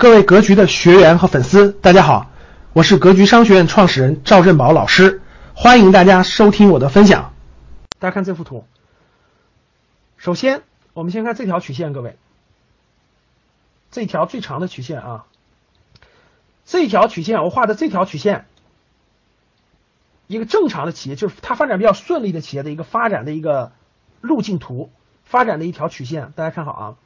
各位格局的学员和粉丝，大家好，我是格局商学院创始人赵振宝老师，欢迎大家收听我的分享。大家看这幅图，首先我们先看这条曲线，各位，这条最长的曲线啊，这条曲线我画的这条曲线，一个正常的企业就是它发展比较顺利的企业的一个发展的一个路径图，发展的一条曲线，大家看好啊。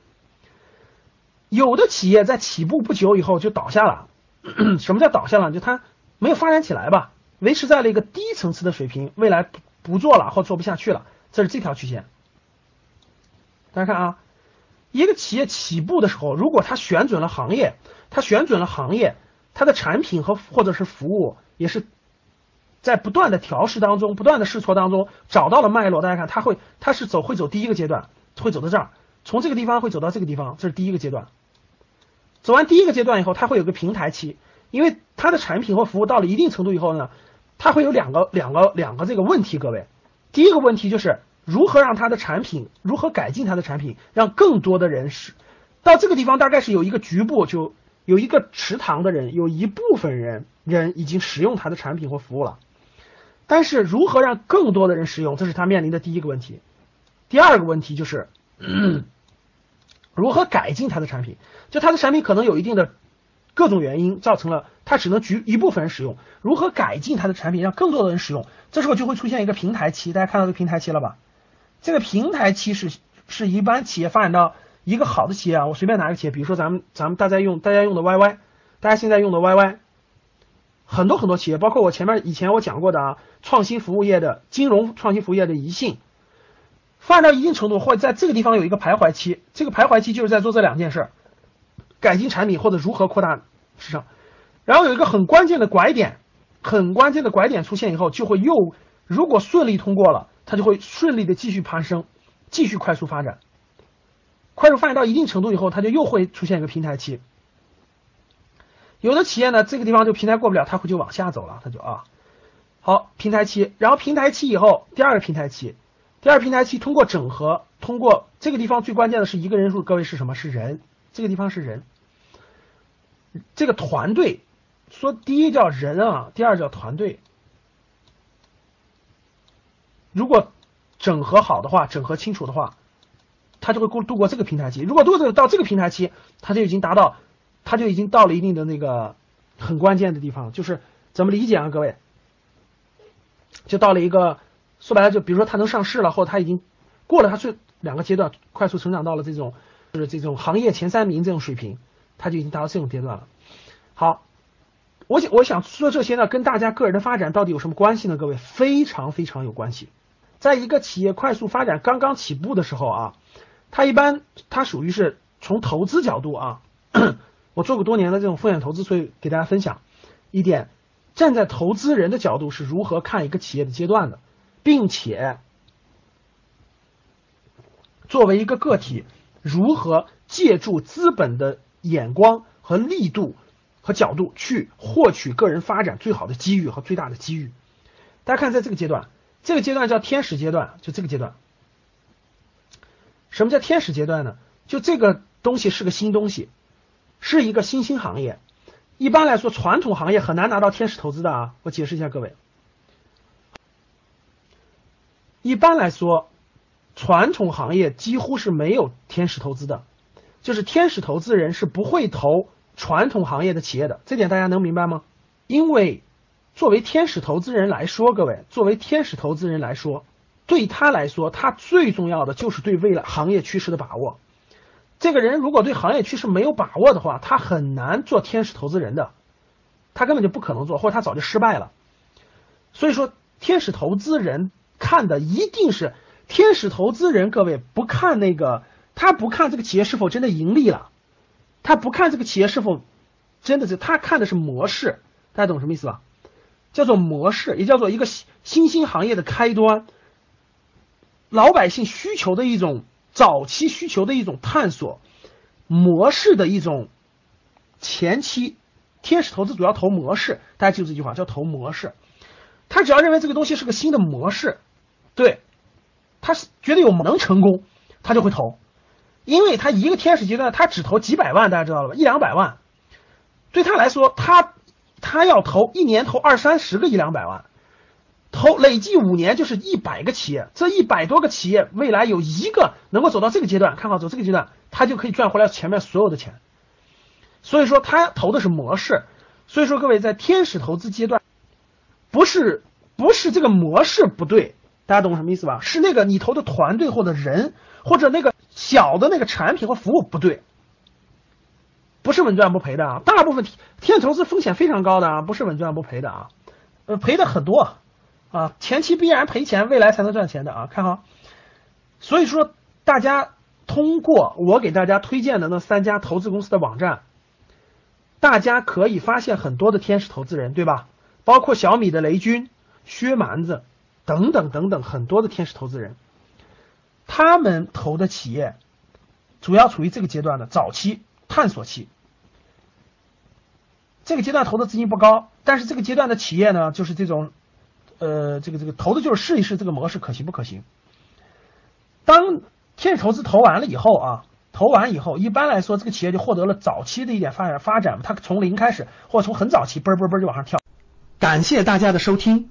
有的企业在起步不久以后就倒下了，什么叫倒下了？就它没有发展起来吧，维持在了一个低层次的水平，未来不不做了或做不下去了，这是这条曲线。大家看啊，一个企业起步的时候，如果它选准了行业，它选准了行业，它的产品和或者是服务也是在不断的调试当中，不断的试错当中找到了脉络。大家看，它会它是走会走第一个阶段，会走到这儿，从这个地方会走到这个地方，这是第一个阶段。走完第一个阶段以后，它会有个平台期，因为它的产品或服务到了一定程度以后呢，它会有两个两个两个这个问题。各位，第一个问题就是如何让它的产品，如何改进它的产品，让更多的人使到这个地方，大概是有一个局部，就有一个池塘的人，有一部分人人已经使用它的产品或服务了，但是如何让更多的人使用，这是他面临的第一个问题。第二个问题就是。如何改进它的产品？就它的产品可能有一定的各种原因，造成了它只能局一部分人使用。如何改进它的产品，让更多的人使用？这时候就会出现一个平台期。大家看到这个平台期了吧？这个平台期是是一般企业发展到一个好的企业啊。我随便拿个企业，比如说咱们咱们大家用大家用的 YY，大家现在用的 YY，很多很多企业，包括我前面以前我讲过的啊，创新服务业的金融创新服务业的宜信。发展到一定程度，或者在这个地方有一个徘徊期，这个徘徊期就是在做这两件事：改进产品或者如何扩大市场。然后有一个很关键的拐点，很关键的拐点出现以后，就会又如果顺利通过了，它就会顺利的继续攀升，继续快速发展。快速发展到一定程度以后，它就又会出现一个平台期。有的企业呢，这个地方就平台过不了，它会就往下走了，它就啊，好平台期，然后平台期以后第二个平台期。第二平台期通过整合，通过这个地方最关键的是一个人数，各位是什么？是人，这个地方是人，这个团队，说第一叫人啊，第二叫团队。如果整合好的话，整合清楚的话，他就会过度过这个平台期。如果度过到这个平台期，他就已经达到，他就已经到了一定的那个很关键的地方，就是怎么理解啊？各位，就到了一个。说白了，就比如说它能上市了，或者它已经过了它最两个阶段，快速成长到了这种就是这种行业前三名这种水平，它就已经达到这种阶段了。好，我想我想说这些呢，跟大家个人的发展到底有什么关系呢？各位，非常非常有关系。在一个企业快速发展刚刚起步的时候啊，它一般它属于是从投资角度啊，我做过多年的这种风险投资，所以给大家分享一点，站在投资人的角度是如何看一个企业的阶段的。并且，作为一个个体，如何借助资本的眼光和力度和角度去获取个人发展最好的机遇和最大的机遇？大家看，在这个阶段，这个阶段叫天使阶段，就这个阶段。什么叫天使阶段呢？就这个东西是个新东西，是一个新兴行业。一般来说，传统行业很难拿到天使投资的啊。我解释一下，各位。一般来说，传统行业几乎是没有天使投资的，就是天使投资人是不会投传统行业的企业的，这点大家能明白吗？因为作为天使投资人来说，各位，作为天使投资人来说，对他来说，他最重要的就是对未来行业趋势的把握。这个人如果对行业趋势没有把握的话，他很难做天使投资人的，他根本就不可能做，或者他早就失败了。所以说，天使投资人。看的一定是天使投资人，各位不看那个，他不看这个企业是否真的盈利了，他不看这个企业是否真的是，他看的是模式，大家懂什么意思吧？叫做模式，也叫做一个新兴行业的开端，老百姓需求的一种早期需求的一种探索，模式的一种前期，天使投资主要投模式，大家记住这句话，叫投模式，他只要认为这个东西是个新的模式。对，他是觉得有能成功，他就会投，因为他一个天使阶段他只投几百万，大家知道了吧？一两百万，对他来说，他他要投一年投二三十个一两百万，投累计五年就是一百个企业，这一百多个企业未来有一个能够走到这个阶段，看好走这个阶段，他就可以赚回来前面所有的钱。所以说他投的是模式，所以说各位在天使投资阶段，不是不是这个模式不对，大家懂什么意思吧？是那个你投的团队或者人或者那个小的那个产品或服务不对，不是稳赚不赔的啊！大部分天使投资风险非常高的啊，不是稳赚不赔的啊，呃赔的很多啊，前期必然赔钱，未来才能赚钱的啊，看好。所以说大家通过我给大家推荐的那三家投资公司的网站。大家可以发现很多的天使投资人，对吧？包括小米的雷军、薛蛮子等等等等很多的天使投资人，他们投的企业主要处于这个阶段的早期探索期。这个阶段投的资金不高，但是这个阶段的企业呢，就是这种，呃，这个这个投的就是试一试这个模式可行不可行。当天使投资投完了以后啊。投完以后，一般来说，这个企业就获得了早期的一点发展发展，它从零开始，或者从很早期，嘣嘣嘣就往上跳。感谢大家的收听，